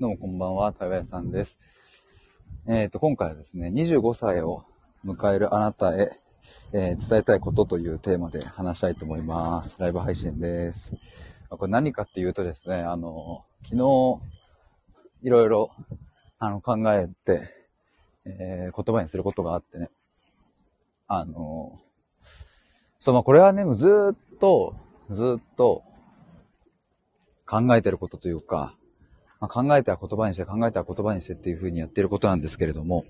どうもこんばんは、台湾屋さんです。えっ、ー、と、今回はですね、25歳を迎えるあなたへ、えー、伝えたいことというテーマで話したいと思います。ライブ配信です。これ何かっていうとですね、あの、昨日、いろいろ、あの、考えて、えー、言葉にすることがあってね、あの、そう、ま、これはね、ずっと、ずっと、考えてることというか、まあ、考えては言葉にして、考えては言葉にしてっていう風にやってることなんですけれども、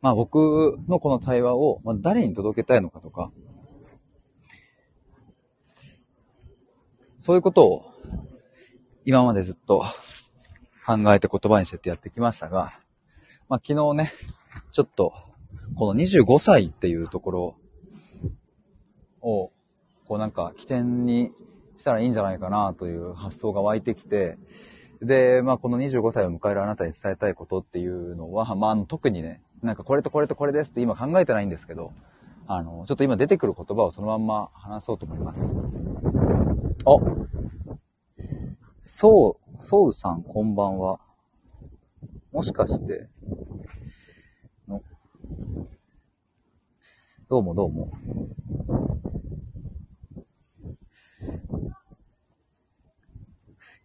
まあ僕のこの対話を、まあ誰に届けたいのかとか、そういうことを今までずっと考えて言葉にしてってやってきましたが、まあ昨日ね、ちょっとこの25歳っていうところを、こうなんか起点にしたらいいんじゃないかなという発想が湧いてきて、で、まあ、この25歳を迎えるあなたに伝えたいことっていうのは、まあ、あ、特にね、なんかこれとこれとこれですって今考えてないんですけど、あの、ちょっと今出てくる言葉をそのまんま話そうと思います。あそう、そうさんこんばんは。もしかして、どうもどうも。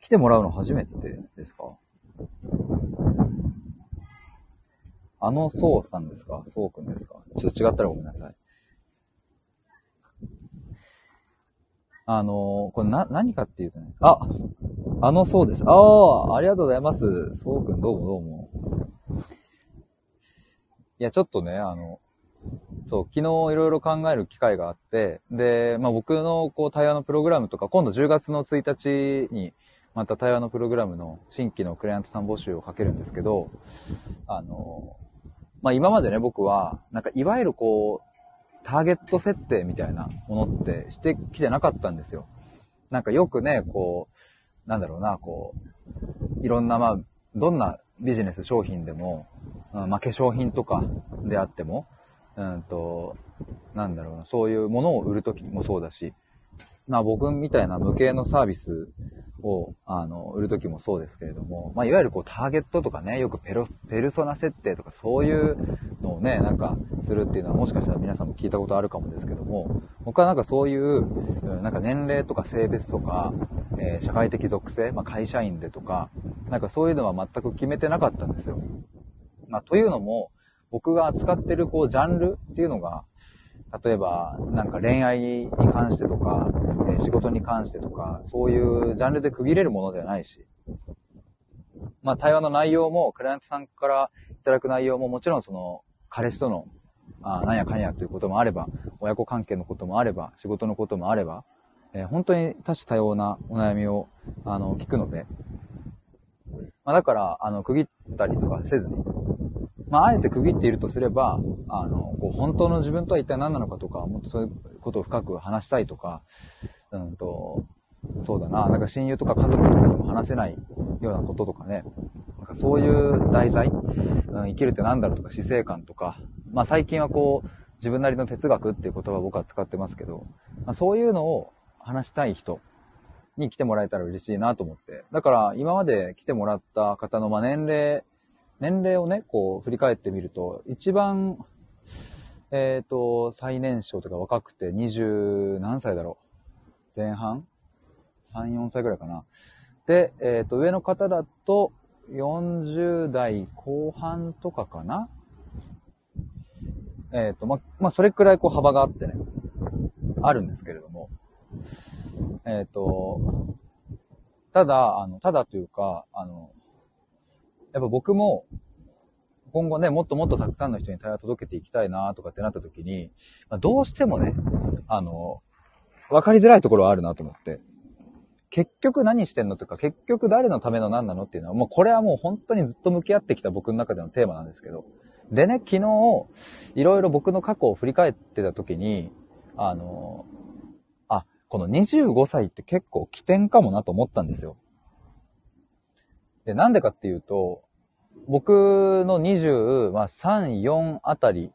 来てもらうの初めてですか？あのそうさんですか？そうくんですか？ちょっと違ったらごめんなさい。あの、これな、何かっていうとね、あ、あのそうです。ああ、ありがとうございます。そうくんどうもどうも。いや、ちょっとね、あの、そう、昨日いろいろ考える機会があって、で、まあ僕のこう対話のプログラムとか、今度10月の1日に、また対話のプログラムの新規のクライアントさん募集をかけるんですけど、あの、まあ、今までね、僕は、なんかいわゆるこう、ターゲット設定みたいなものってしてきてなかったんですよ。なんかよくね、こう、なんだろうな、こう、いろんな、まあ、どんなビジネス商品でも、うん、まあ、化粧品とかであっても、うんと、なんだろうな、そういうものを売るときもそうだし、まあ僕みたいな無形のサービスを、あの、売るときもそうですけれども、まあ、いわゆるこう、ターゲットとかね、よくペロ、ペルソナ設定とかそういうのをね、なんか、するっていうのはもしかしたら皆さんも聞いたことあるかもですけども、僕はなんかそういう、なんか年齢とか性別とか、えー、社会的属性、まあ、会社員でとか、なんかそういうのは全く決めてなかったんですよ。まあ、というのも、僕が扱ってるこう、ジャンルっていうのが、例えば、なんか恋愛に関してとか、え仕事に関してとか、そういうジャンルで区切れるものではないし、まあ対話の内容も、クライアントさんからいただく内容ももちろんその、彼氏との、あなんやかんやということもあれば、親子関係のこともあれば、仕事のこともあれば、えー、本当に多種多様なお悩みを、あの、聞くので、まあだから、あの、区切ったりとかせずに、まあ、あえて区切っているとすれば、あの、こう、本当の自分とは一体何なのかとか、もっとそういうことを深く話したいとか、うんと、そうだな、なんか親友とか家族とかでも話せないようなこととかね、なんかそういう題材、うん、生きるって何だろうとか、死生観とか、まあ最近はこう、自分なりの哲学っていう言葉を僕は使ってますけど、まあ、そういうのを話したい人に来てもらえたら嬉しいなと思って。だから今まで来てもらった方のま年齢年齢をね、こう振り返ってみると、一番、えっ、ー、と、最年少とか若くて20何歳だろう。前半 ?3、4歳ぐらいかな。で、えっ、ー、と、上の方だと40代後半とかかな。えっ、ー、と、ま、まあ、それくらいこう幅があってね、あるんですけれども。えっ、と、ただ、あの、ただというか、あの、やっぱ僕も、今後ね、もっともっとたくさんの人に対話届けていきたいなとかってなった時に、まあ、どうしてもね、あの、わかりづらいところはあるなと思って。結局何してんのとか、結局誰のための何なのっていうのは、もうこれはもう本当にずっと向き合ってきた僕の中でのテーマなんですけど。でね、昨日、いろいろ僕の過去を振り返ってた時に、あの、あ、この25歳って結構起点かもなと思ったんですよ。で、なんでかっていうと、僕の20、まあ、3、4あたり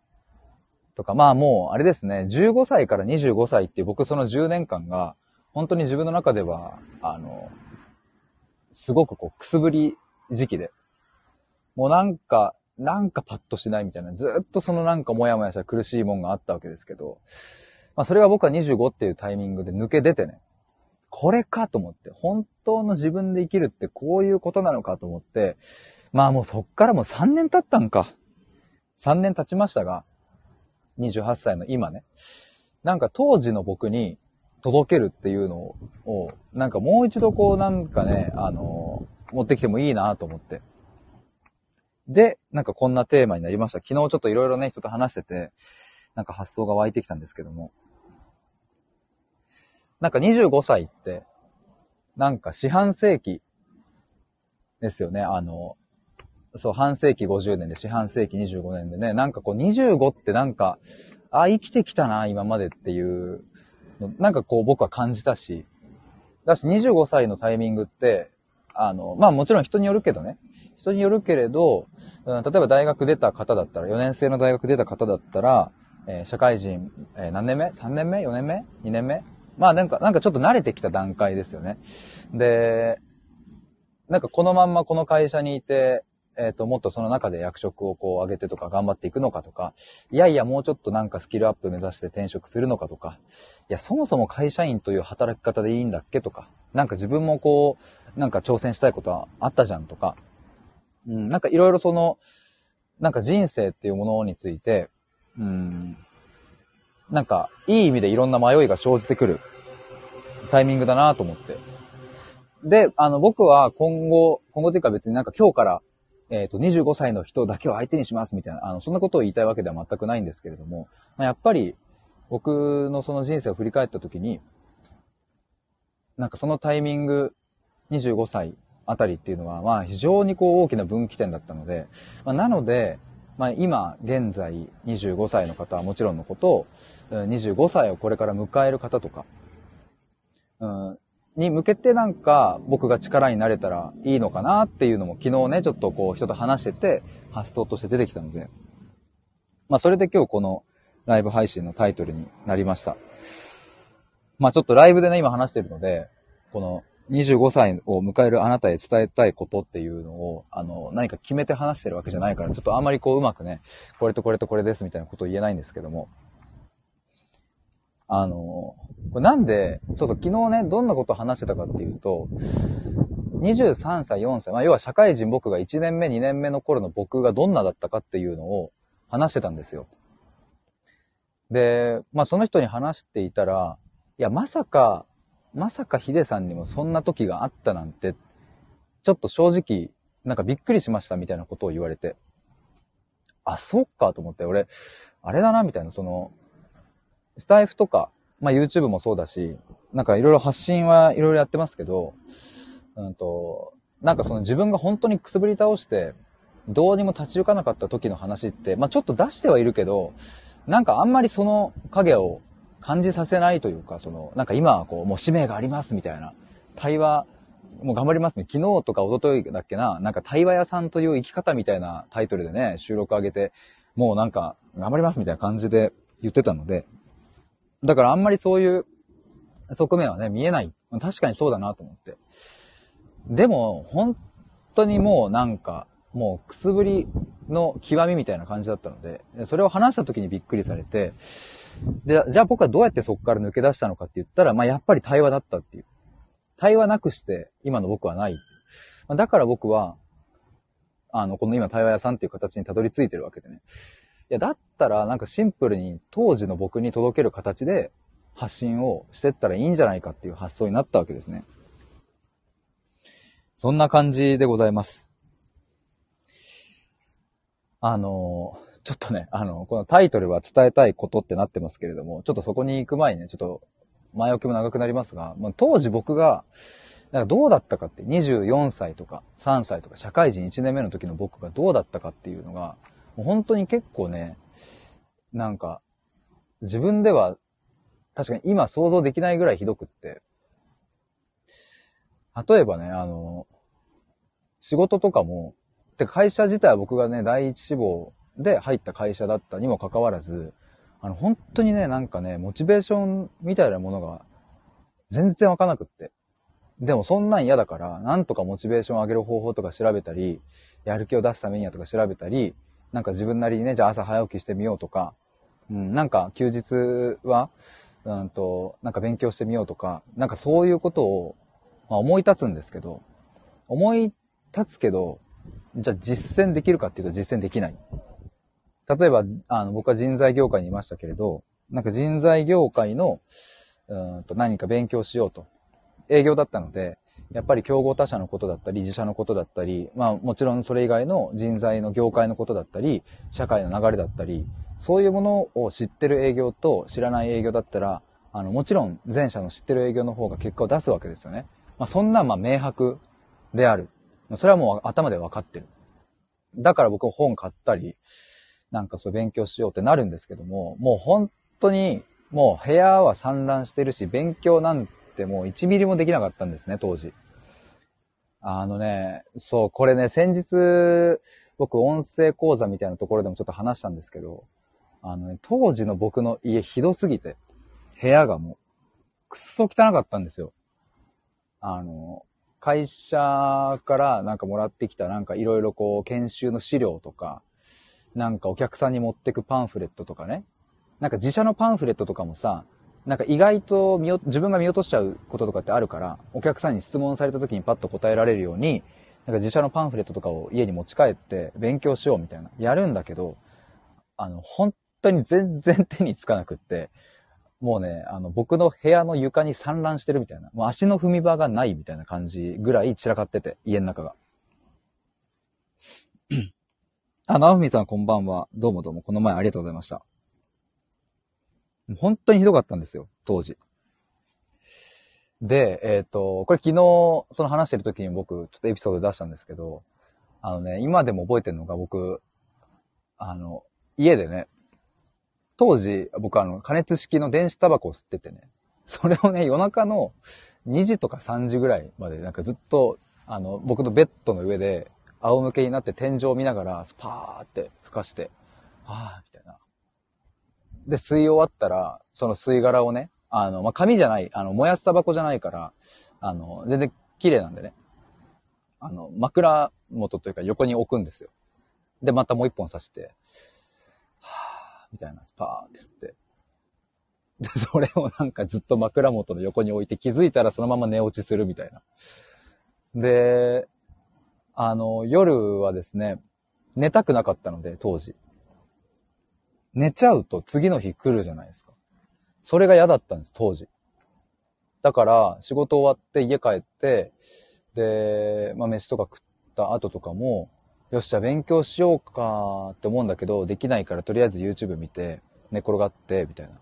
とか、まあもう、あれですね、15歳から25歳っていう僕その10年間が、本当に自分の中では、あの、すごくこう、くすぶり時期で。もうなんか、なんかパッとしないみたいな、ずっとそのなんかモヤモヤした苦しいもんがあったわけですけど、まあそれが僕は25っていうタイミングで抜け出てね、これかと思って、本当の自分で生きるってこういうことなのかと思って、まあもうそっからもう3年経ったんか。3年経ちましたが、28歳の今ね、なんか当時の僕に届けるっていうのを、なんかもう一度こうなんかね、あの持ってきてもいいなと思って。で、なんかこんなテーマになりました。昨日ちょっといろいろね、人と話してて、なんか発想が湧いてきたんですけども。なんか25歳って、なんか四半世紀ですよね。あの、そう、半世紀50年で四半世紀25年でね、なんかこう25ってなんか、あ、生きてきたな、今までっていうなんかこう僕は感じたし、だし25歳のタイミングって、あの、まあもちろん人によるけどね、人によるけれど、うん、例えば大学出た方だったら、4年生の大学出た方だったら、えー、社会人、えー、何年目 ?3 年目 ?4 年目 ?2 年目？まあなんか、なんかちょっと慣れてきた段階ですよね。で、なんかこのまんまこの会社にいて、えっ、ー、と、もっとその中で役職をこう上げてとか頑張っていくのかとか、いやいやもうちょっとなんかスキルアップ目指して転職するのかとか、いや、そもそも会社員という働き方でいいんだっけとか、なんか自分もこう、なんか挑戦したいことはあったじゃんとか、うん、なんかいろいろその、なんか人生っていうものについて、うん、なんかいい意味でいろんな迷いが生じてくるタイミングだなと思って。で、あの、僕は今後、今後というか別になんか今日からえっ、ー、と、25歳の人だけを相手にしますみたいな、あの、そんなことを言いたいわけでは全くないんですけれども、まあ、やっぱり、僕のその人生を振り返った時に、なんかそのタイミング、25歳あたりっていうのは、まあ非常にこう大きな分岐点だったので、まあ、なので、まあ今現在25歳の方はもちろんのこと、25歳をこれから迎える方とか、うん、に向けてなんか僕が力になれたらいいのかなっていうのも昨日ね、ちょっとこう人と話してて発想として出てきたので、まあそれで今日このライブ配信のタイトルになりました。まあちょっとライブでね、今話してるので、この25歳を迎えるあなたへ伝えたいことっていうのを、あの、何か決めて話してるわけじゃないから、ちょっとあんまりこううまくね、これとこれとこれですみたいなことを言えないんですけども、あの、これなんで、ちょっと昨日ね、どんなことを話してたかっていうと、23歳、4歳、まあ要は社会人僕が1年目、2年目の頃の僕がどんなだったかっていうのを話してたんですよ。で、まあその人に話していたら、いや、まさか、まさかヒデさんにもそんな時があったなんて、ちょっと正直、なんかびっくりしましたみたいなことを言われて、あ、そっかと思って、俺、あれだな、みたいな、その、スタイフとか、まあ YouTube もそうだし、なんかいろいろ発信はいろいろやってますけど、うんと、なんかその自分が本当にくすぶり倒して、どうにも立ち行かなかった時の話って、まあちょっと出してはいるけど、なんかあんまりその影を感じさせないというか、その、なんか今はこう、もう使命がありますみたいな、対話、もう頑張りますね。昨日とか一昨日だっけな、なんか対話屋さんという生き方みたいなタイトルでね、収録上げて、もうなんか頑張りますみたいな感じで言ってたので、だからあんまりそういう側面はね、見えない。確かにそうだなと思って。でも、本当にもうなんか、もうくすぶりの極みみたいな感じだったので、それを話した時にびっくりされて、で、じゃあ僕はどうやってそこから抜け出したのかって言ったら、まあやっぱり対話だったっていう。対話なくして今の僕はない。だから僕は、あの、この今対話屋さんっていう形にたどり着いてるわけでね。いや、だったらなんかシンプルに当時の僕に届ける形で発信をしてったらいいんじゃないかっていう発想になったわけですね。そんな感じでございます。あの、ちょっとね、あの、このタイトルは伝えたいことってなってますけれども、ちょっとそこに行く前にね、ちょっと前置きも長くなりますが、まあ、当時僕が、なんかどうだったかって、24歳とか3歳とか社会人1年目の時の僕がどうだったかっていうのが、もう本当に結構ね、なんか、自分では確かに今想像できないぐらいひどくって、例えばね、あの、仕事とかも、で、会社自体は僕がね、第一志望で入った会社だったにもかかわらず、あの、本当にね、なんかね、モチベーションみたいなものが全然わかなくって。でもそんなん嫌だから、なんとかモチベーションを上げる方法とか調べたり、やる気を出すためにはとか調べたり、なんか自分なりにね、じゃあ朝早起きしてみようとか、うん、なんか休日は、うんと、なんか勉強してみようとか、なんかそういうことを、まあ、思い立つんですけど、思い立つけど、じゃあ実践できるかっていうと実践できない。例えば、あの、僕は人材業界にいましたけれど、なんか人材業界の、うんと何か勉強しようと。営業だったので、やっぱり競合他社のことだったり、自社のことだったり、まあもちろんそれ以外の人材の業界のことだったり、社会の流れだったり、そういうものを知ってる営業と知らない営業だったら、あの、もちろん前者の知ってる営業の方が結果を出すわけですよね。まあそんなまあ明白である。それはもう頭で分かってる。だから僕本買ったり、なんかそう勉強しようってなるんですけども、もう本当に、もう部屋は散乱してるし、勉強なんてもう1ミリもできなかったんですね、当時。あのね、そう、これね、先日、僕音声講座みたいなところでもちょっと話したんですけど、あのね、当時の僕の家ひどすぎて、部屋がもう、くっそ汚かったんですよ。あの、会社からなんかもらってきたなんかいろいろこう研修の資料とか、なんかお客さんに持ってくパンフレットとかね。なんか自社のパンフレットとかもさ、なんか意外と見自分が見落としちゃうこととかってあるから、お客さんに質問された時にパッと答えられるように、なんか自社のパンフレットとかを家に持ち帰って勉強しようみたいな。やるんだけど、あの、本当に全然手につかなくって、もうね、あの、僕の部屋の床に散乱してるみたいな、もう足の踏み場がないみたいな感じぐらい散らかってて、家の中が。あ、なおふみさんこんばんは。どうもどうも、この前ありがとうございました。本当にひどかったんですよ、当時。で、えっ、ー、と、これ昨日、その話してる時に僕、ちょっとエピソード出したんですけど、あのね、今でも覚えてるのが僕、あの、家でね、当時、僕あの、加熱式の電子タバコを吸っててね、それをね、夜中の2時とか3時ぐらいまで、なんかずっと、あの、僕のベッドの上で、仰向けになって天井を見ながら、スパーって吹かして、ああ、みたいな。で、吸い終わったら、その吸い殻をね、あの、まあ、紙じゃない、あの、燃やすタバコじゃないから、あの、全然綺麗なんでね。あの、枕元というか横に置くんですよ。で、またもう一本刺して、みたいな、スパーって吸って。で、それをなんかずっと枕元の横に置いて気づいたらそのまま寝落ちするみたいな。で、あの、夜はですね、寝たくなかったので、当時。寝ちゃうと次の日来るじゃないですか。それが嫌だったんです、当時。だから、仕事終わって家帰って、で、まあ、飯とか食った後とかも、よっし、ゃ勉強しようかって思うんだけど、できないからとりあえず YouTube 見て、寝転がって、みたいな。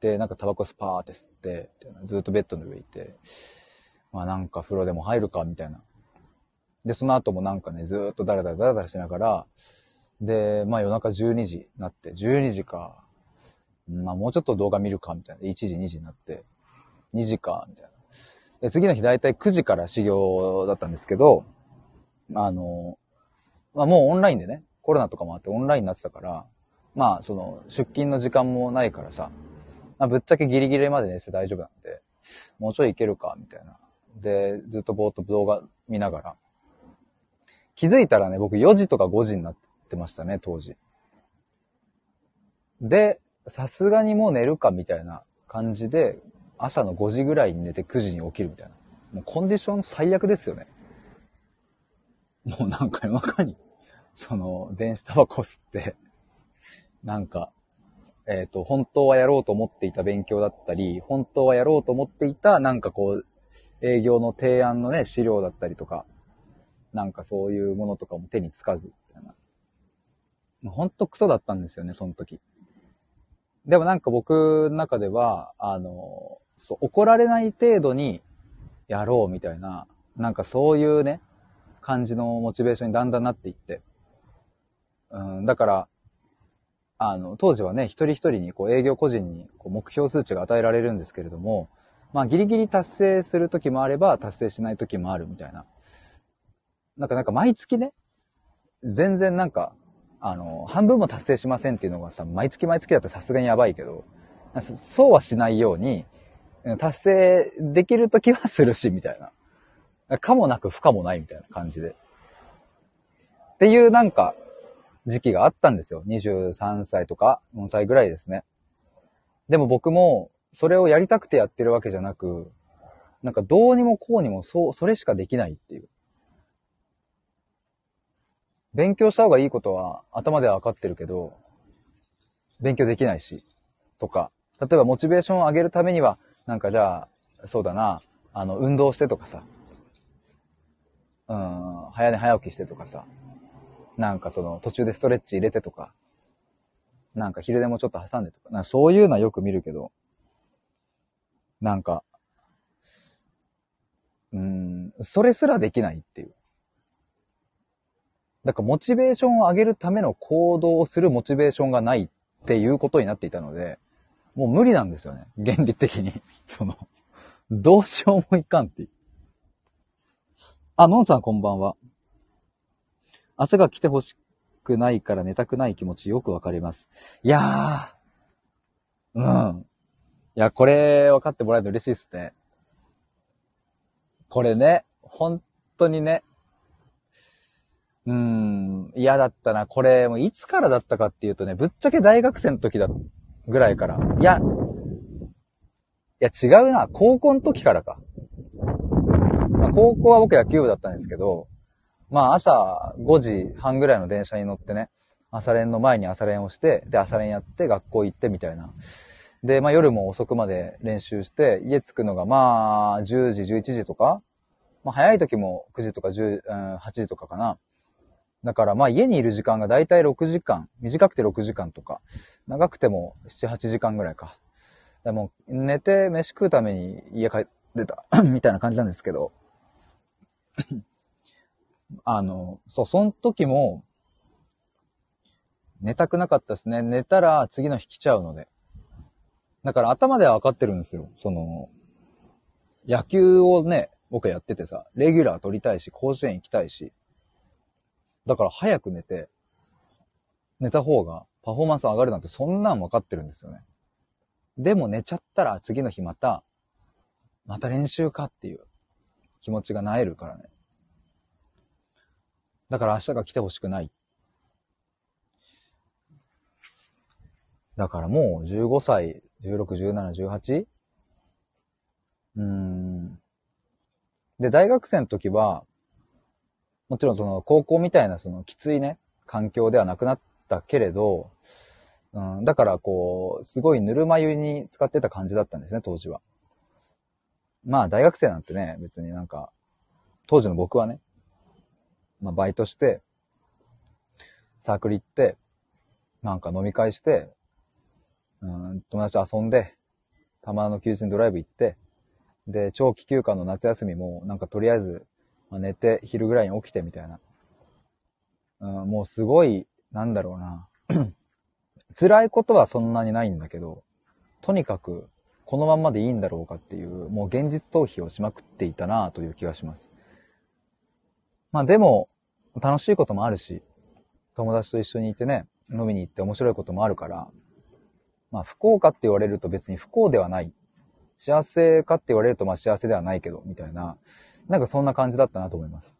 で、なんかタバコスパーって吸って、ずっとベッドの上いて、まあなんか風呂でも入るか、みたいな。で、その後もなんかね、ずっとダラダラダラダラしながら、で、まあ夜中12時になって、12時か、まあもうちょっと動画見るか、みたいな。1時、2時になって、2時か、みたいな。で、次の日だいたい9時から修行だったんですけど、あの、まあもうオンラインでね、コロナとかもあってオンラインになってたから、まあその出勤の時間もないからさ、まあぶっちゃけギリギリまで寝て大丈夫なんで、もうちょいいけるか、みたいな。で、ずっとぼーっと動画見ながら。気づいたらね、僕4時とか5時になってましたね、当時。で、さすがにもう寝るかみたいな感じで、朝の5時ぐらいに寝て9時に起きるみたいな。もうコンディション最悪ですよね。もうなんか夜中に、その、電子タバコ吸って、なんか、えっ、ー、と、本当はやろうと思っていた勉強だったり、本当はやろうと思っていた、なんかこう、営業の提案のね、資料だったりとか、なんかそういうものとかも手につかず、みたいな。もうほんとクソだったんですよね、その時。でもなんか僕の中では、あの、そう、怒られない程度にやろうみたいな、なんかそういうね、感じのモチベーションにだんだんなっていって。うん、だから、あの、当時はね、一人一人にこう営業個人にこう目標数値が与えられるんですけれども、まあギリギリ達成する時もあれば達成しない時もあるみたいな。なんかなんか毎月ね、全然なんか、あの、半分も達成しませんっていうのがさ、毎月毎月だったらさすがにやばいけど、そうはしないように、達成できる時はするし、みたいな。かもなく不可もないみたいな感じで。っていうなんか、時期があったんですよ。23歳とか4歳ぐらいですね。でも僕も、それをやりたくてやってるわけじゃなく、なんかどうにもこうにもそう、それしかできないっていう。勉強した方がいいことは頭では分かってるけど、勉強できないし、とか、例えばモチベーションを上げるためには、なんかじゃあ、そうだな、あの、運動してとかさ、うん、早寝早起きしてとかさ、なんかその途中でストレッチ入れてとか、なんか昼でもちょっと挟んでとか、なんかそういうのはよく見るけど、なんか、うん、それすらできないっていう。だからモチベーションを上げるための行動をするモチベーションがないっていうことになっていたので、もう無理なんですよね。原理的に。その、どうしようもいかんっていう。あ、のんさんこんばんは。朝が来てほしくないから寝たくない気持ちよくわかります。いやー、うん。いや、これ分かってもらえるの嬉しいですね。これね、本当にね、うん、嫌だったな。これ、もういつからだったかっていうとね、ぶっちゃけ大学生の時だ、ぐらいから。いや、いや違うな。高校の時からか。まあ、高校は僕野球部だったんですけど、まあ朝5時半ぐらいの電車に乗ってね、朝練の前に朝練をして、で朝練やって学校行ってみたいな。で、まあ夜も遅くまで練習して、家着くのがまあ10時、11時とか、まあ早い時も9時とか10、うん、8時とかかな。だからまあ家にいる時間がだいたい6時間、短くて6時間とか、長くても7、8時間ぐらいか。でも寝て飯食うために家帰ってた みたいな感じなんですけど、あの、そう、その時も、寝たくなかったですね。寝たら次の日来ちゃうので。だから頭では分かってるんですよ。その、野球をね、僕やっててさ、レギュラー取りたいし、甲子園行きたいし。だから早く寝て、寝た方がパフォーマンス上がるなんてそんなん分かってるんですよね。でも寝ちゃったら次の日また、また練習かっていう気持ちがなえるからね。だから明日が来てほしくない。だからもう15歳、16、17、18? うーん。で、大学生の時は、もちろんその高校みたいなそのきついね、環境ではなくなったけれど、うん、だからこう、すごいぬるま湯に使ってた感じだったんですね、当時は。まあ大学生なんてね、別になんか、当時の僕はね、まあバイトして、サークル行って、なんか飲み会して、うん、友達遊んで、たまの休日にドライブ行って、で、長期休暇の夏休みも、なんかとりあえず、まあ、寝て、昼ぐらいに起きてみたいな。うん、もうすごい、なんだろうな。辛いことはそんなにないんだけど、とにかく、このまんまでいいんだろうかっていう、もう現実逃避をしまくっていたなという気がします。まあでも、楽しいこともあるし、友達と一緒にいてね、飲みに行って面白いこともあるから、まあ不幸かって言われると別に不幸ではない。幸せかって言われるとまあ幸せではないけど、みたいな、なんかそんな感じだったなと思います。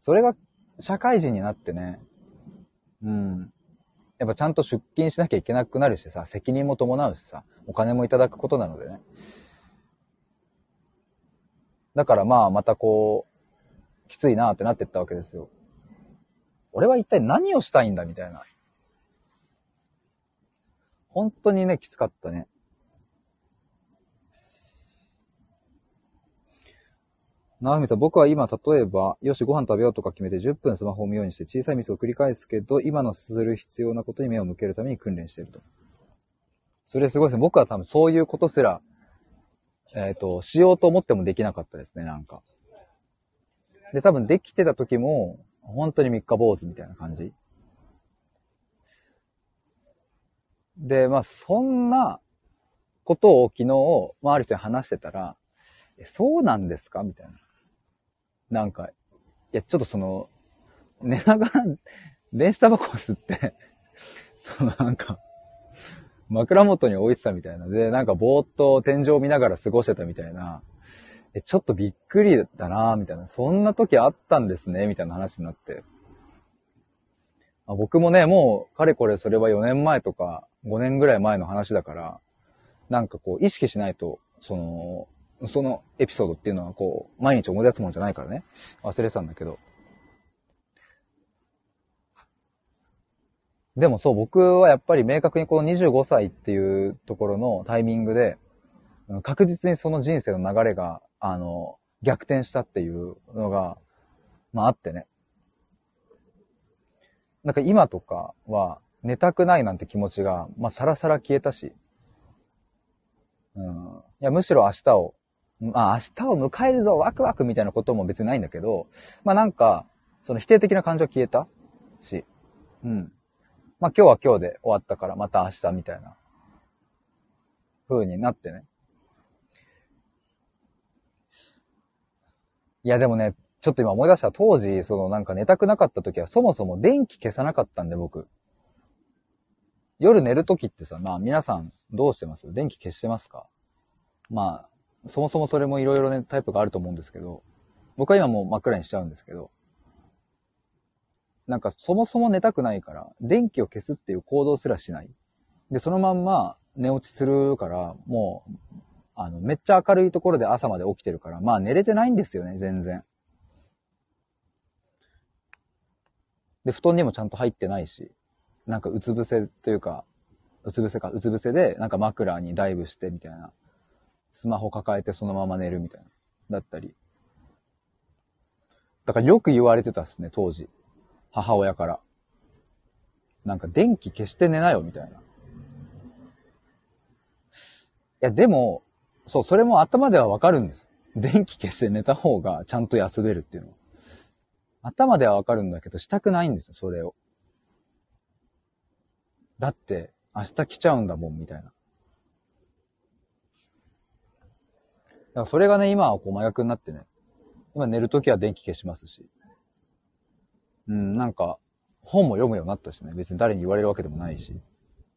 それが社会人になってね、うん。やっぱちゃんと出勤しなきゃいけなくなるしさ、責任も伴うしさ、お金もいただくことなのでね。だからまあまたこう、きついなーってなってったわけですよ。俺は一体何をしたいんだみたいな。本当にね、きつかったね。なみさん、僕は今、例えば、よし、ご飯食べようとか決めて10分スマホを見ようにして小さいミスを繰り返すけど、今のする必要なことに目を向けるために訓練していると。それすごいですね。僕は多分そういうことすら、えっ、ー、と、しようと思ってもできなかったですね、なんか。で、多分できてた時も、本当に三日坊主みたいな感じ。で、まあ、そんなことを昨日、まあ、ある人に話してたら、えそうなんですか？みたいな。なんか、いや、ちょっとその、寝ながら、電子タバコを吸って そのなんか、枕元に置いてたみたいな。で、なんかぼーっと天井を見ながら過ごしてたみたいな。え、ちょっとびっくりだなみたいな。そんな時あったんですねみたいな話になって。あ僕もね、もう、かれこれそれは4年前とか5年ぐらい前の話だから、なんかこう、意識しないと、その、そのエピソードっていうのはこう、毎日思い出すもんじゃないからね。忘れてたんだけど。でもそう、僕はやっぱり明確にこの25歳っていうところのタイミングで、確実にその人生の流れが、あの、逆転したっていうのが、まああってね。なんか今とかは寝たくないなんて気持ちが、まあさらさら消えたし、うん。いや、むしろ明日を、まあ明日を迎えるぞ、ワクワクみたいなことも別にないんだけど、まあなんか、その否定的な感情消えた？し、うん。まあ今日は今日で終わったからまた明日みたいな風になってね。いやでもね、ちょっと今思い出した当時、そのなんか寝たくなかった時はそもそも電気消さなかったんで僕。夜寝る時ってさ、まあ皆さんどうしてます？電気消してますか？まあ、そもそもそれもいろいろね、タイプがあると思うんですけど、僕は今もう真っ暗にしちゃうんですけど、なんかそもそも寝たくないから、電気を消すっていう行動すらしない。で、そのまんま寝落ちするから、もう、あの、めっちゃ明るいところで朝まで起きてるから、まあ寝れてないんですよね、全然。で、布団にもちゃんと入ってないし、なんかうつ伏せというか、うつ伏せか、うつ伏せで、なんか枕にダイブしてみたいな。スマホ抱えてそのまま寝るみたいな。だったり。だからよく言われてたっすね、当時。母親から。なんか電気消して寝なよ、みたいな。いや、でも、そう、それも頭ではわかるんです。電気消して寝た方がちゃんと休めるっていうのは。頭ではわかるんだけど、したくないんですよ、それを。だって、明日来ちゃうんだもん、みたいな。からそれがね、今はこう麻薬になってね。今寝るときは電気消しますし。うん、なんか、本も読むようになったしね。別に誰に言われるわけでもないし。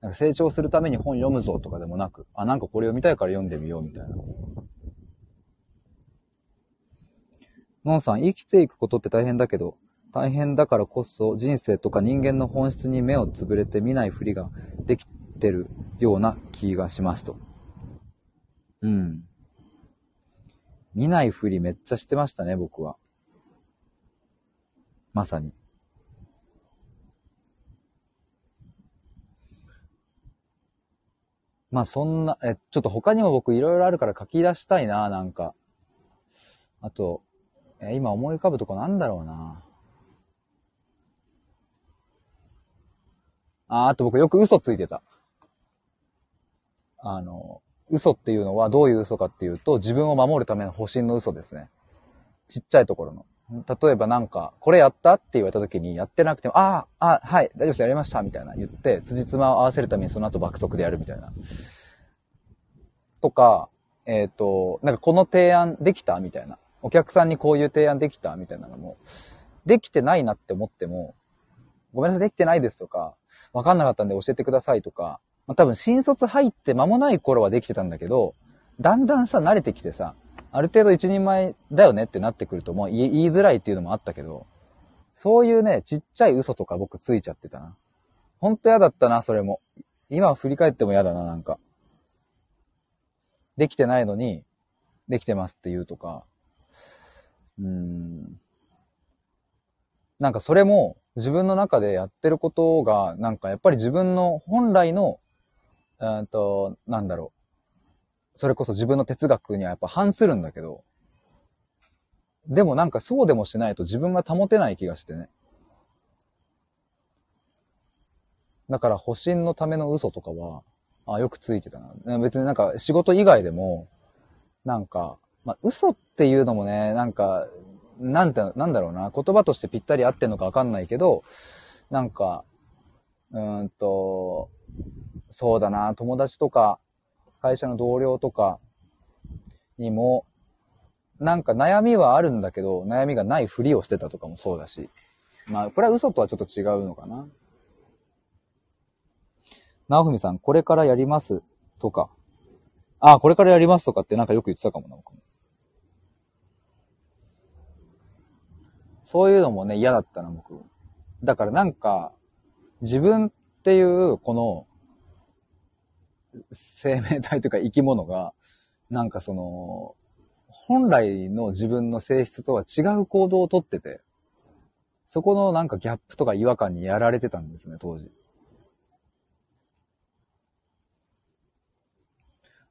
なんか成長するために本読むぞとかでもなく、あ、なんかこれ読みたいから読んでみようみたいな。のんさん、生きていくことって大変だけど、大変だからこそ人生とか人間の本質に目をつぶれて見ないふりができてるような気がしますと。うん。見ないふりめっちゃしてましたね、僕は。まさに。まあそんな、え、ちょっと他にも僕いろいろあるから書き出したいな、なんか。あと、え、今思い浮かぶとこなんだろうな。あ、あと僕よく嘘ついてた。あの、嘘っていうのはどういう嘘かっていうと、自分を守るための保身の嘘ですね。ちっちゃいところの。例えばなんか、これやったって言われた時に、やってなくても、ああ、あはい、大丈夫です、やりました、みたいな言って、辻褄を合わせるためにその後爆速でやるみたいな。とか、えっ、ー、と、なんかこの提案できたみたいな。お客さんにこういう提案できたみたいなのも、できてないなって思っても、ごめんなさい、できてないですとか、わかんなかったんで教えてくださいとか、まあ、多分新卒入って間もない頃はできてたんだけど、だんだんさ、慣れてきてさ、ある程度一人前だよねってなってくるともう言いづらいっていうのもあったけど、そういうね、ちっちゃい嘘とか僕ついちゃってたな。ほんと嫌だったな、それも。今振り返っても嫌だな、なんか。できてないのに、できてますって言うとか。うーん。なんかそれも自分の中でやってることが、なんかやっぱり自分の本来の、うんと、なんだろう。それこそ自分の哲学にはやっぱ反するんだけど、でもなんかそうでもしないと自分が保てない気がしてね。だから保身のための嘘とかは、あ、よくついてたな。別になんか仕事以外でも、なんか、まあ、嘘っていうのもね、なんか、なんて、なんだろうな、言葉としてぴったり合ってんのかわかんないけど、なんか、うーんと、そうだな、友達とか、会社の同僚とかにも、なんか悩みはあるんだけど、悩みがないふりをしてたとかもそうだし。まあ、これは嘘とはちょっと違うのかな。なおふみさん、これからやりますとか。あ、これからやりますとかってなんかよく言ってたかもな、僕も。そういうのもね、嫌だったな、僕。だからなんか、自分っていう、この、生命体というか生き物が、なんかその、本来の自分の性質とは違う行動をとってて、そこのなんかギャップとか違和感にやられてたんですね、当時。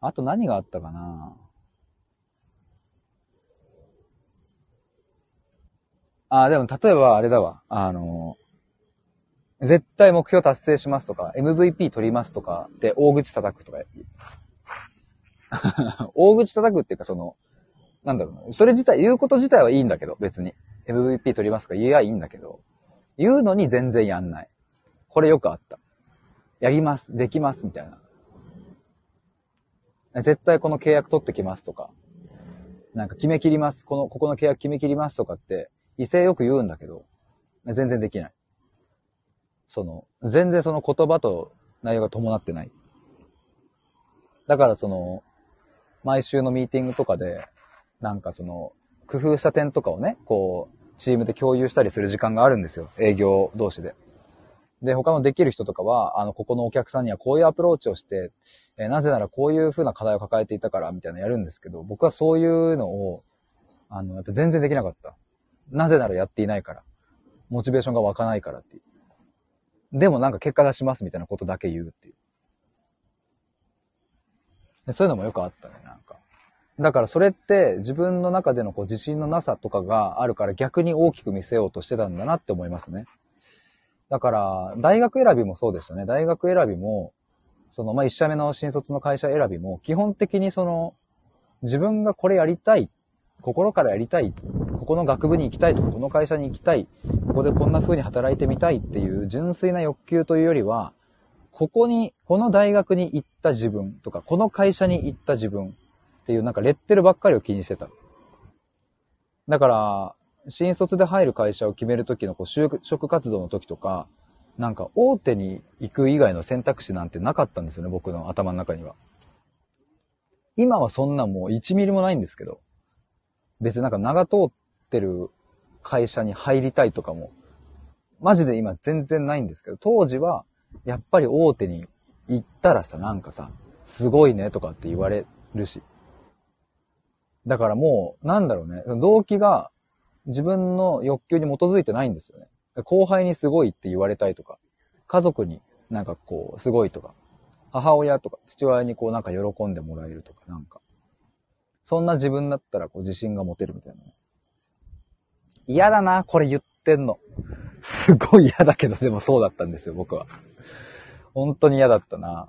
あと何があったかなあ、でも例えばあれだわ。あの、絶対目標達成しますとか、MVP 取りますとかで大口叩くとか。大口叩くっていうかその、なんだろうな。それ自体、言うこと自体はいいんだけど、別に。MVP 取りますとか言えばいいんだけど、言うのに全然やんない。これよくあった。やります、できます、みたいな。絶対この契約取ってきますとか、なんか決め切ります、この、ここの契約決め切りますとかって、威勢よく言うんだけど、全然できない。その、全然その言葉と内容が伴ってない。だからその、毎週のミーティングとかで、なんかその、工夫した点とかをね、こう、チームで共有したりする時間があるんですよ。営業同士で。で、他のできる人とかは、あの、ここのお客さんにはこういうアプローチをして、えー、なぜならこういう風な課題を抱えていたから、みたいなやるんですけど、僕はそういうのを、あの、やっぱ全然できなかった。なぜならやっていないから。モチベーションが湧かないからっていう。でもなんか結果出しますみたいなことだけ言うっていう。そういうのもよくあったね、なんか。だからそれって自分の中でのこう自信のなさとかがあるから逆に大きく見せようとしてたんだなって思いますね。だから、大学選びもそうでしたね。大学選びも、その、まあ、一社目の新卒の会社選びも、基本的にその、自分がこれやりたいっ、心からやりたい、ここの学部に行きたいとか、この会社に行きたい、ここでこんな風に働いてみたいっていう純粋な欲求というよりは、ここに、この大学に行った自分とか、この会社に行った自分っていうなんかレッテルばっかりを気にしてた。だから、新卒で入る会社を決めるときのこう就職活動の時とか、なんか大手に行く以外の選択肢なんてなかったんですよね、僕の頭の中には。今はそんなもう1ミリもないんですけど、別になんか長通ってる会社に入りたいとかも、マジで今全然ないんですけど、当時はやっぱり大手に行ったらさ、なんかさ、すごいねとかって言われるし。だからもう、なんだろうね、動機が自分の欲求に基づいてないんですよね。後輩にすごいって言われたいとか、家族になんかこう、すごいとか、母親とか父親にこうなんか喜んでもらえるとか、なんか。そんな自分だったらこう自信が持てるみたいな。嫌だな、これ言ってんの。すごい嫌だけど、でもそうだったんですよ、僕は。本当に嫌だったな。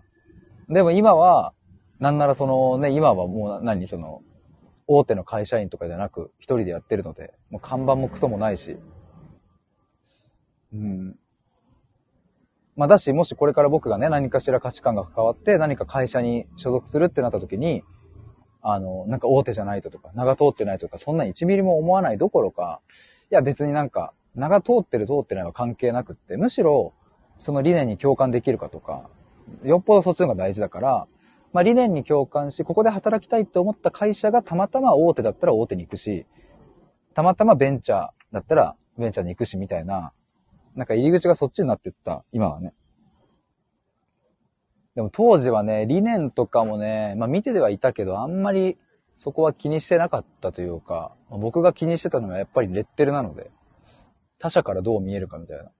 でも今は、なんならそのね、今はもう何、その、大手の会社員とかじゃなく、一人でやってるので、もう看板もクソもないし。うん。まあだし、もしこれから僕がね、何かしら価値観が関わって、何か会社に所属するってなった時に、あの、なんか大手じゃないととか、長通ってないとか、そんな1ミリも思わないどころか、いや別になんか、長通ってる通ってないは関係なくって、むしろ、その理念に共感できるかとか、よっぽどそっちの方が大事だから、まあ、理念に共感し、ここで働きたいと思った会社がたまたま大手だったら大手に行くし、たまたまベンチャーだったらベンチャーに行くしみたいな、なんか入り口がそっちになってった、今はね。でも当時はね、理念とかもね、まあ見てではいたけど、あんまりそこは気にしてなかったというか、僕が気にしてたのはやっぱりレッテルなので、他者からどう見えるかみたいな。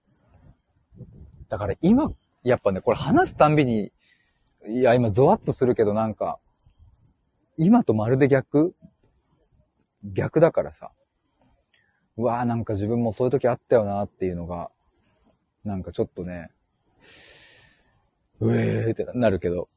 だから今、やっぱね、これ話すたんびにいや、今ゾワッとするけどなんか、今とまるで逆逆だからさ。うわぁ、なんか自分もそういう時あったよなっていうのが、なんかちょっとね、うえー。ってなるけど、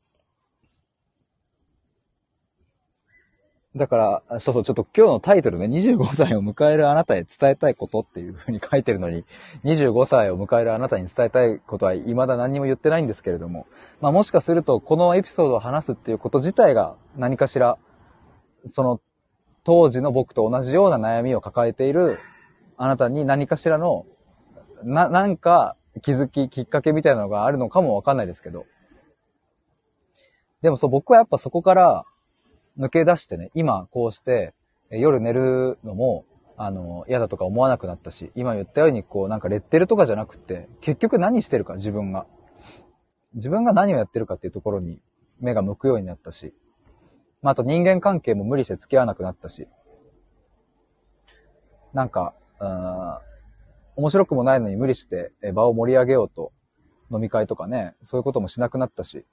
だから、そうそう、ちょっと今日のタイトルね、25歳を迎えるあなたへ伝えたいことっていう風に書いてるのに、25歳を迎えるあなたに伝えたいことは未だ何にも言ってないんですけれども、まあもしかするとこのエピソードを話すっていうこと自体が何かしら、その当時の僕と同じような悩みを抱えているあなたに何かしらの、な、なんか気づき、きっかけみたいなのがあるのかもわかんないですけど。でもそう、僕はやっぱそこから、抜け出してね、今こうして夜寝るのも、あの、嫌だとか思わなくなったし、今言ったようにこうなんかレッテルとかじゃなくて、結局何してるか自分が。自分が何をやってるかっていうところに目が向くようになったし、まあ、あと人間関係も無理して付き合わなくなったし、なんか、うん、面白くもないのに無理して場を盛り上げようと飲み会とかね、そういうこともしなくなったし、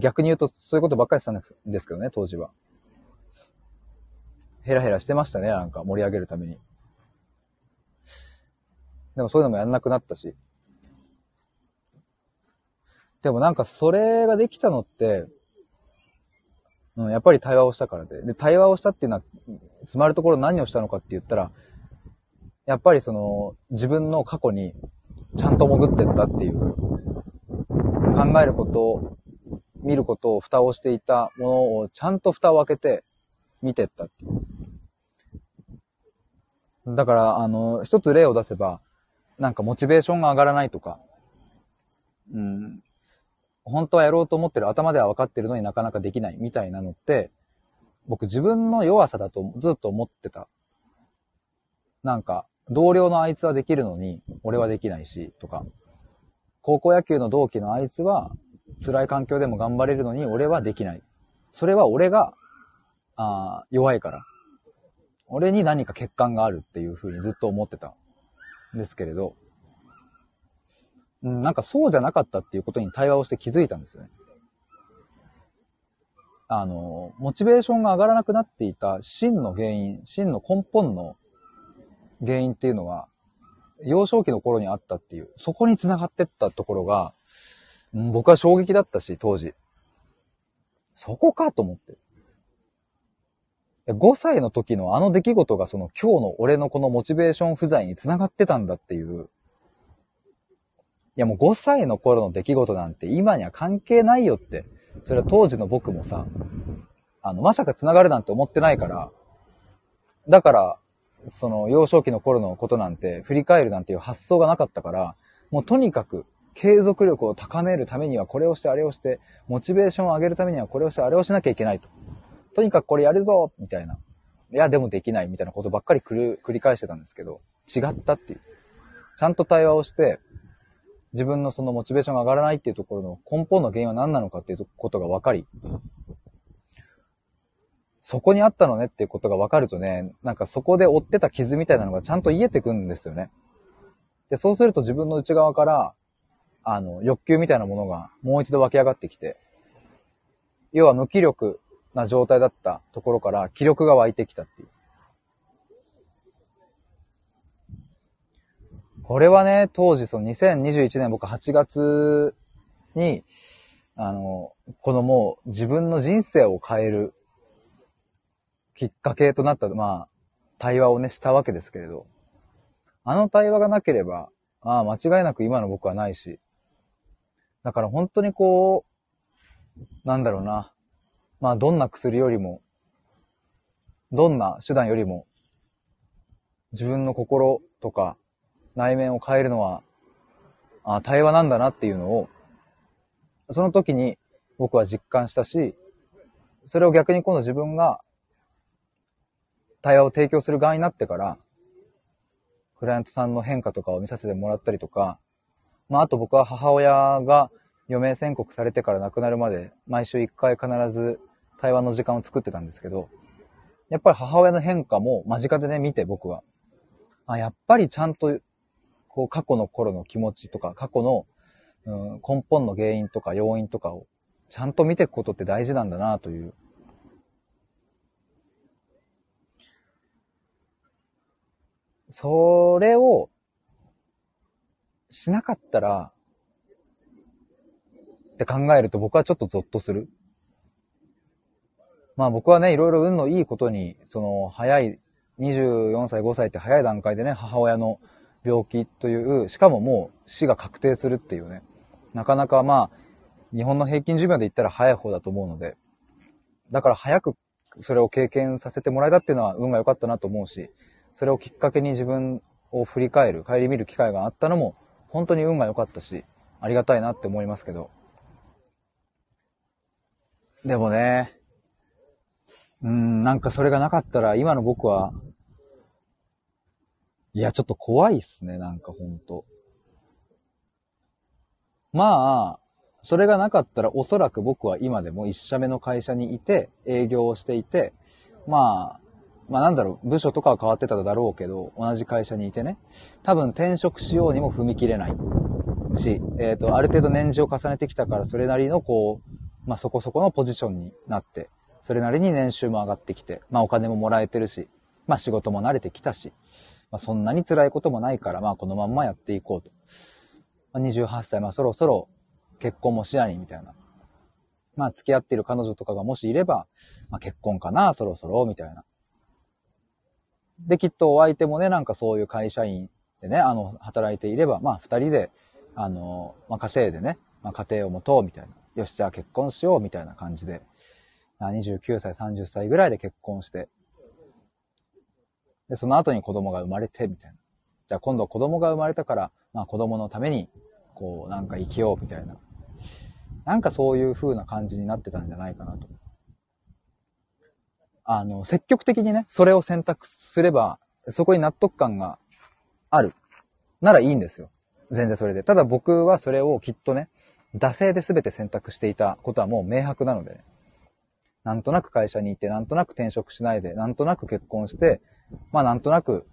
逆に言うとそういうことばっかりしたんですけどね、当時は。ヘラヘラしてましたね、なんか盛り上げるために。でもそういうのもやんなくなったし。でもなんかそれができたのって、うん、やっぱり対話をしたからで。で、対話をしたっていうのは、詰まるところ何をしたのかって言ったら、やっぱりその、自分の過去にちゃんと潜ってったっていう、考えること、見ることを蓋をしていたものをちゃんと蓋を開けて見てったっていう。だから、あの、一つ例を出せば、なんかモチベーションが上がらないとか、うん、本当はやろうと思ってる頭では分かってるのになかなかできないみたいなのって、僕自分の弱さだとずっと思ってた。なんか、同僚のあいつはできるのに、俺はできないし、とか。高校野球の同期のあいつは、辛い環境でも頑張れるのに、俺はできない。それは俺が、あ弱いから。俺に何か欠陥があるっていう風にずっと思ってたんですけれど、うん、なんかそうじゃなかったっていうことに対話をして気づいたんですよね。あの、モチベーションが上がらなくなっていた真の原因、真の根本の原因っていうのは、幼少期の頃にあったっていう、そこに繋がってったところが、僕は衝撃だったし、当時。そこかと思って。5歳の時のあの出来事がその今日の俺のこのモチベーション不在に繋がってたんだっていう、いやもう5歳の頃の出来事なんて今には関係ないよって。それは当時の僕もさ、あの、まさか繋がるなんて思ってないから、だから、その幼少期の頃のことなんて振り返るなんていう発想がなかったから、もうとにかく継続力を高めるためにはこれをしてあれをして、モチベーションを上げるためにはこれをしてあれをしなきゃいけないと。とにかくこれやるぞみたいな。いや、でもできないみたいなことばっかり繰り返してたんですけど、違ったっていう。ちゃんと対話をして、自分のそのモチベーションが上がらないっていうところの根本の原因は何なのかっていうことが分かり、そこにあったのねっていうことが分かるとね、なんかそこで追ってた傷みたいなのがちゃんと癒えてくんですよね。で、そうすると自分の内側から、あの、欲求みたいなものがもう一度湧き上がってきて、要は無気力な状態だったところから気力が湧いてきたっていう。これはね、当時その2021年僕8月に、あの、このもう自分の人生を変えるきっかけとなった、まあ、対話をね、したわけですけれど、あの対話がなければ、まあ間違いなく今の僕はないし、だから本当にこう、なんだろうな、まあどんな薬よりも、どんな手段よりも、自分の心とか内面を変えるのは、あ対話なんだなっていうのを、その時に僕は実感したし、それを逆に今度自分が対話を提供する側になってから、クライアントさんの変化とかを見させてもらったりとか、まあ、あと僕は母親が余命宣告されてから亡くなるまで、毎週1回必ず対話の時間を作ってたんですけど、やっぱり母親の変化も間近でね、見て僕は。あ、やっぱりちゃんとこう過去の頃の気持ちとか、過去の、うん、根本の原因とか要因とかをちゃんと見ていくことって大事なんだなという。それをしなかったら、って考えると僕はちょっとゾッとする。まあ僕はね、いろいろ運のいいことに、その早い、24歳、5歳って早い段階でね、母親の病気という、しかももう死が確定するっていうね、なかなかまあ、日本の平均寿命で言ったら早い方だと思うので、だから早くそれを経験させてもらえたっていうのは運が良かったなと思うし、それをきっかけに自分を振り返る、顧みる機会があったのも、本当に運が良かったし、ありがたいなって思いますけど。でもね、うん、なんかそれがなかったら、今の僕はいや、ちょっと怖いっすね、なんかほんと。まあ、それがなかったらおそらく僕は今でも一社目の会社にいて、営業をしていて、まあ、まあなんだろう、部署とかは変わってただろうけど、同じ会社にいてね、多分転職しようにも踏み切れないし、えっ、ー、と、ある程度年次を重ねてきたからそれなりのこう、まあそこそこのポジションになって、それなりに年収も上がってきて、まあお金ももらえてるし、まあ仕事も慣れてきたし、まあそんなに辛いこともないから、まあこのまんまやっていこうと。まあ、28歳、まあそろそろ結婚も視野にみたいな。まあ付き合ってる彼女とかがもしいれば、まあ結婚かな、そろそろ、みたいな。で、きっとお相手もね、なんかそういう会社員でね、あの、働いていれば、まあ二人で、あの、まあ稼いでね、まあ家庭を持とう、みたいな。よし、じゃあ結婚しよう、みたいな感じで。29歳、30歳ぐらいで結婚して。で、その後に子供が生まれて、みたいな。じゃあ今度子供が生まれたから、まあ子供のために、こう、なんか生きよう、みたいな。なんかそういう風な感じになってたんじゃないかなと。あの、積極的にね、それを選択すれば、そこに納得感がある。ならいいんですよ。全然それで。ただ僕はそれをきっとね、惰性で全て選択していたことはもう明白なのでね。なんとなく会社に行って、なんとなく転職しないで、なんとなく結婚して、まあなんとなく、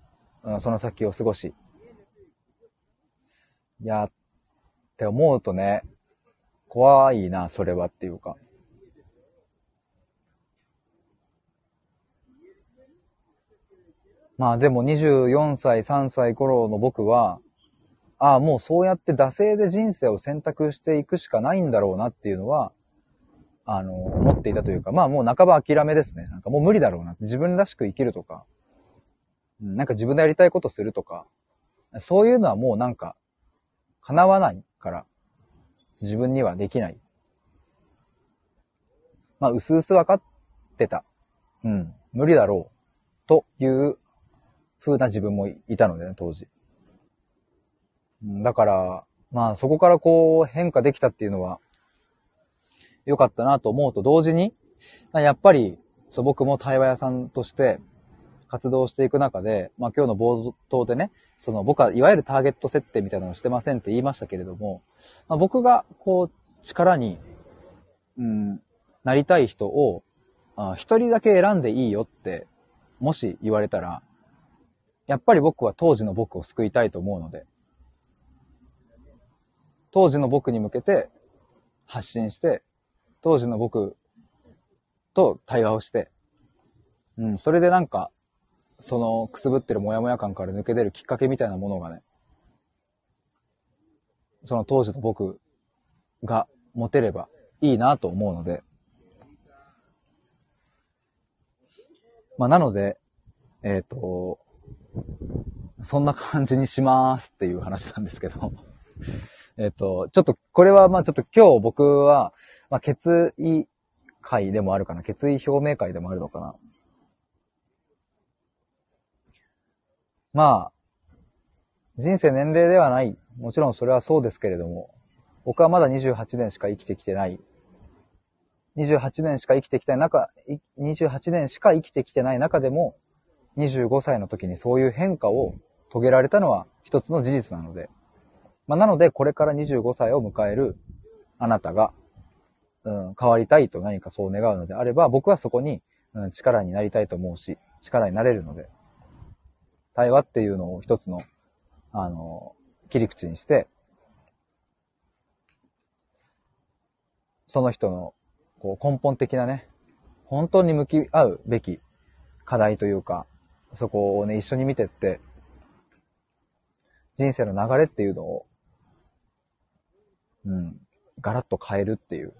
うん、その先を過ごし。いや、って思うとね、怖いな、それはっていうか。まあでも24歳、3歳頃の僕は、ああ、もうそうやって惰性で人生を選択していくしかないんだろうなっていうのは、あの、思っていたというか、まあもう半ば諦めですね。なんかもう無理だろうな。自分らしく生きるとか、なんか自分でやりたいことするとか、そういうのはもうなんか、叶わないから、自分にはできない。まあ、うすうす分かってた。うん。無理だろう。という風な自分もいたのでね、当時。だから、まあそこからこう変化できたっていうのは良かったなと思うと同時に、やっぱりそう僕も対話屋さんとして活動していく中で、まあ今日の冒頭でね、その僕はいわゆるターゲット設定みたいなのをしてませんって言いましたけれども、まあ、僕がこう力に、うん、なりたい人を一人だけ選んでいいよってもし言われたら、やっぱり僕は当時の僕を救いたいと思うので、当時の僕に向けて発信して、当時の僕と対話をして、うん、それでなんか、そのくすぶってるモヤモヤ感から抜け出るきっかけみたいなものがね、その当時の僕が持てればいいなと思うので、まあなので、えっ、ー、と、そんな感じにしますっていう話なんですけど。えっと、ちょっと、これは、まあちょっと今日僕は、まあ決意会でもあるかな。決意表明会でもあるのかな。まあ、人生年齢ではない。もちろんそれはそうですけれども、僕はまだ28年しか生きてきてない。28年しか生きてきた中、28年しか生きてきてない中でも、25歳の時にそういう変化を遂げられたのは一つの事実なので、まあ、なのでこれから25歳を迎えるあなたが、うん、変わりたいと何かそう願うのであれば、僕はそこに、うん、力になりたいと思うし、力になれるので、対話っていうのを一つの、あの、切り口にして、その人のこう根本的なね、本当に向き合うべき課題というか、そこをね、一緒に見てって、人生の流れっていうのを、うん、ガラッと変えるっていう、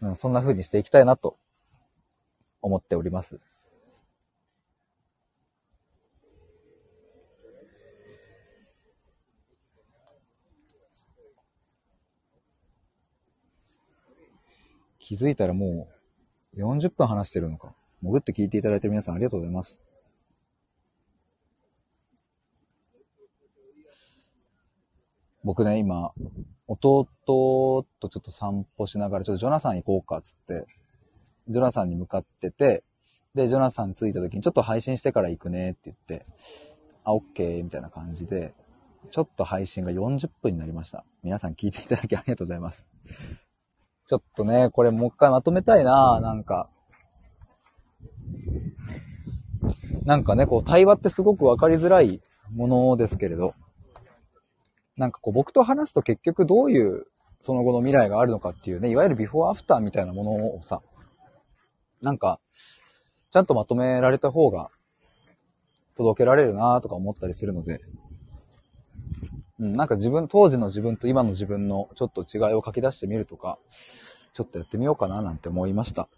うん、そんな風にしていきたいなと思っております。気づいたらもう40分話してるのか。潜って聞いていただいてる皆さんありがとうございます。僕ね、今、弟とちょっと散歩しながら、ちょっとジョナサン行こうか、つって、ジョナサンに向かってて、で、ジョナサン着いた時にちょっと配信してから行くねって言って、あ、オッケーみたいな感じで、ちょっと配信が40分になりました。皆さん聞いていただきありがとうございます。ちょっとね、これもう一回まとめたいななんか。なんかね、こう、対話ってすごくわかりづらいものですけれど、なんかこう、僕と話すと結局どういうその後の未来があるのかっていうね、いわゆるビフォーアフターみたいなものをさ、なんか、ちゃんとまとめられた方が届けられるなとか思ったりするので、うん、なんか自分、当時の自分と今の自分のちょっと違いを書き出してみるとか、ちょっとやってみようかななんて思いました。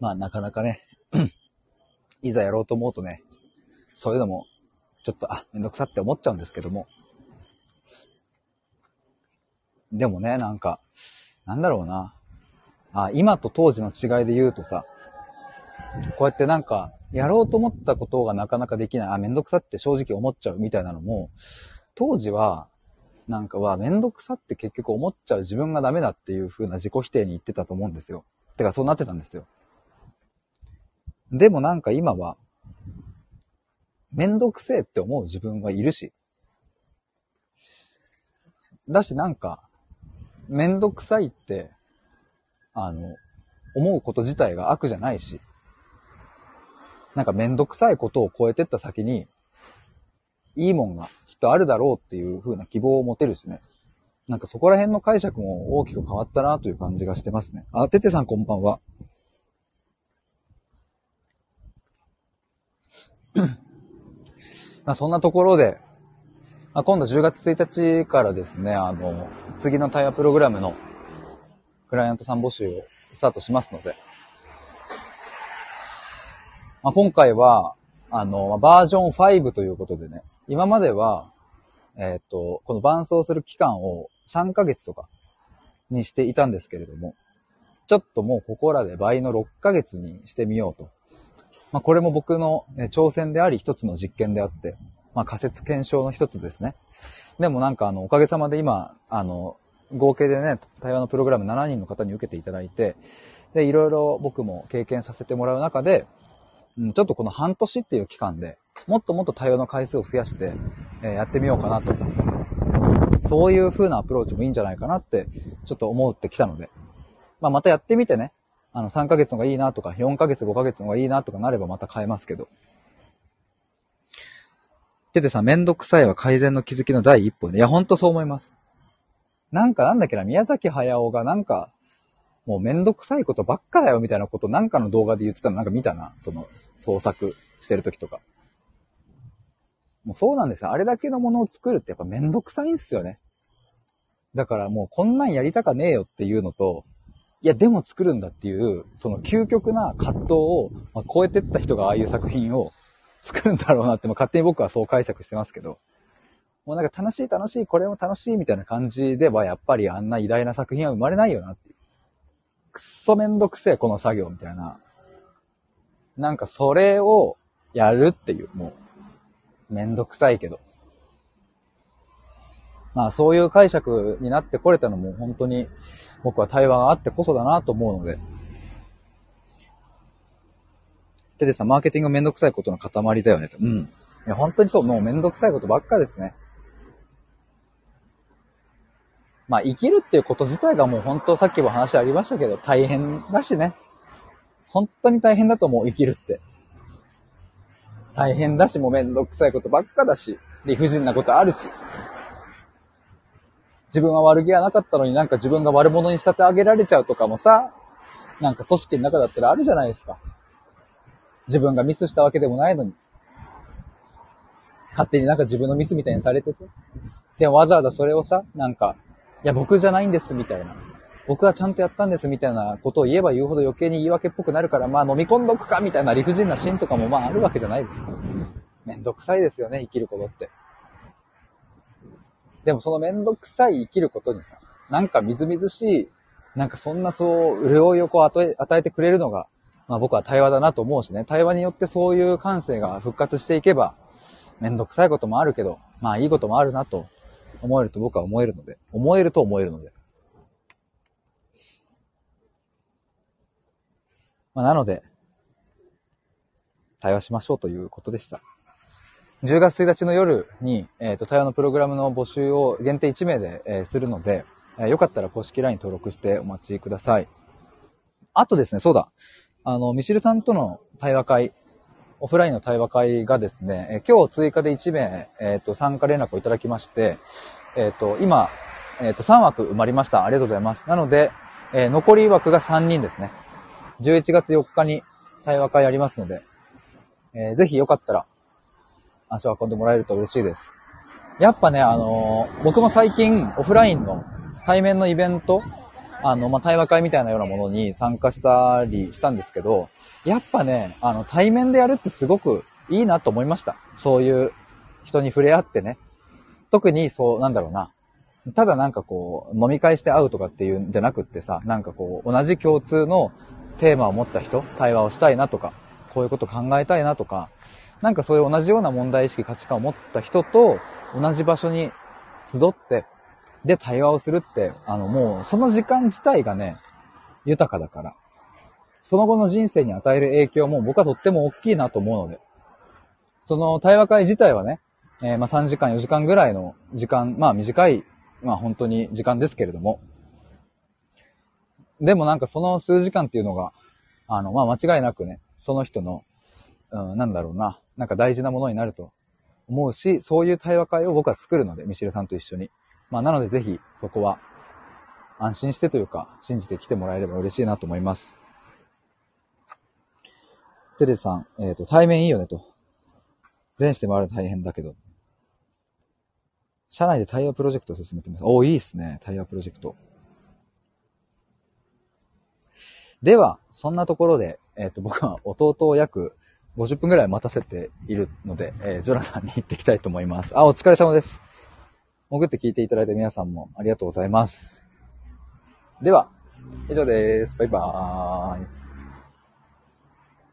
まあなかなかね、いざやろうと思うとね、そういうのも、ちょっと、あ、めんどくさって思っちゃうんですけども。でもね、なんか、なんだろうな。あ、今と当時の違いで言うとさ、こうやってなんか、やろうと思ったことがなかなかできない、あ、めんどくさって正直思っちゃうみたいなのも、当時は、なんかは、めんどくさって結局思っちゃう自分がダメだっていう風な自己否定に言ってたと思うんですよ。てか、そうなってたんですよ。でもなんか今は、めんどくせえって思う自分はいるし。だしなんか、めんどくさいって、あの、思うこと自体が悪じゃないし、なんかめんどくさいことを超えてった先に、いいもんがきっとあるだろうっていう風な希望を持てるしね。なんかそこら辺の解釈も大きく変わったなという感じがしてますね。あ、ててさんこんばんは。まあそんなところで、まあ、今度10月1日からですね、あの、次の対話プログラムのクライアントさん募集をスタートしますので、まあ、今回は、あの、バージョン5ということでね、今までは、えっ、ー、と、この伴走する期間を3ヶ月とかにしていたんですけれども、ちょっともうここらで倍の6ヶ月にしてみようとまあ、これも僕の、ね、挑戦であり一つの実験であって、まあ、仮説検証の一つですね。でもなんかあの、おかげさまで今、あの、合計でね、対話のプログラム7人の方に受けていただいて、で、いろいろ僕も経験させてもらう中で、うん、ちょっとこの半年っていう期間で、もっともっと対話の回数を増やして、えー、やってみようかなと。そういう風なアプローチもいいんじゃないかなって、ちょっと思ってきたので、まあ、またやってみてね、あの、3ヶ月の方がいいなとか、4ヶ月、5ヶ月の方がいいなとかなればまた変えますけど。ててさん、めんどくさいは改善の気づきの第一歩ね。いや、ほんとそう思います。なんかなんだっけな、宮崎駿がなんか、もうめんどくさいことばっかだよみたいなことなんかの動画で言ってたのなんか見たな。その、創作してる時とか。もうそうなんですよ。あれだけのものを作るってやっぱめんどくさいんすよね。だからもうこんなんやりたかねえよっていうのと、いや、でも作るんだっていう、その究極な葛藤を、まあ、超えてった人がああいう作品を 作るんだろうなって、まあ、勝手に僕はそう解釈してますけど、もうなんか楽しい楽しい、これも楽しいみたいな感じでは、やっぱりあんな偉大な作品は生まれないよなっていう。くっそめんどくせえ、この作業みたいな。なんかそれをやるっていう、もう、めんどくさいけど。まあそういう解釈になってこれたのも本当に僕は対話があってこそだなと思うので。テテさん、マーケティングめんどくさいことの塊だよねと。うん。いや、本当にそう、もうめんどくさいことばっかですね。まあ、生きるっていうこと自体がもう本当さっきも話ありましたけど、大変だしね。本当に大変だと思う、生きるって。大変だし、もうめんどくさいことばっかだし、理不尽なことあるし。自分は悪気はなかったのになんか自分が悪者に仕立て上げられちゃうとかもさ、なんか組織の中だったらあるじゃないですか。自分がミスしたわけでもないのに。勝手になんか自分のミスみたいにされてて。でもわざわざそれをさ、なんか、いや僕じゃないんですみたいな。僕はちゃんとやったんですみたいなことを言えば言うほど余計に言い訳っぽくなるから、まあ飲み込んどくかみたいな理不尽なシーンとかもまああるわけじゃないですか。めんどくさいですよね、生きることって。でもそのめんどくさい生きることにさ、なんかみずみずしい、なんかそんなそう、潤いをこう与え与えてくれるのが、まあ僕は対話だなと思うしね、対話によってそういう感性が復活していけば、めんどくさいこともあるけど、まあいいこともあるなと思えると僕は思えるので、思えると思えるので。まあなので、対話しましょうということでした。10月1日の夜に、えっ、ー、と、対話のプログラムの募集を限定1名で、えー、するので、えー、よかったら公式 LINE 登録してお待ちください。あとですね、そうだ。あの、ミシルさんとの対話会、オフラインの対話会がですね、え今日追加で1名、えっ、と、参加連絡をいただきまして、えっ、と、今、えっ、と、3枠埋まりました。ありがとうございます。なので、え残り枠が3人ですね。11月4日に対話会ありますので、えぜひよかったら足を運んでもらえると嬉しいです。やっぱね、あのー、僕も最近オフラインの対面のイベント、あの、まあ、対話会みたいなようなものに参加したりしたんですけど、やっぱね、あの、対面でやるってすごくいいなと思いました。そういう人に触れ合ってね。特にそう、なんだろうな。ただなんかこう、飲み会して会うとかっていうんじゃなくってさ、なんかこう、同じ共通のテーマを持った人、対話をしたいなとか、こういうこと考えたいなとか、なんかそういう同じような問題意識、価値観を持った人と同じ場所に集って、で対話をするって、あのもうその時間自体がね、豊かだから、その後の人生に与える影響も僕はとっても大きいなと思うので、その対話会自体はね、えー、まあ3時間4時間ぐらいの時間、まあ短い、まあ本当に時間ですけれども、でもなんかその数時間っていうのが、あの、まあ間違いなくね、その人の、うん、なんだろうな、なんか大事なものになると思うし、そういう対話会を僕は作るので、ミシルさんと一緒に。まあ、なのでぜひ、そこは、安心してというか、信じて来てもらえれば嬉しいなと思います。テレさん、えっ、ー、と、対面いいよねと。全して回る大変だけど。社内で対話プロジェクトを進めてます。おいいっすね。対話プロジェクト。では、そんなところで、えっ、ー、と、僕は弟を約50分ぐらい待たせているので、えー、ジョナサンに行ってきたいと思います。あ、お疲れ様です。潜って聞いていただいた皆さんもありがとうございます。では、以上です。バイバーイ。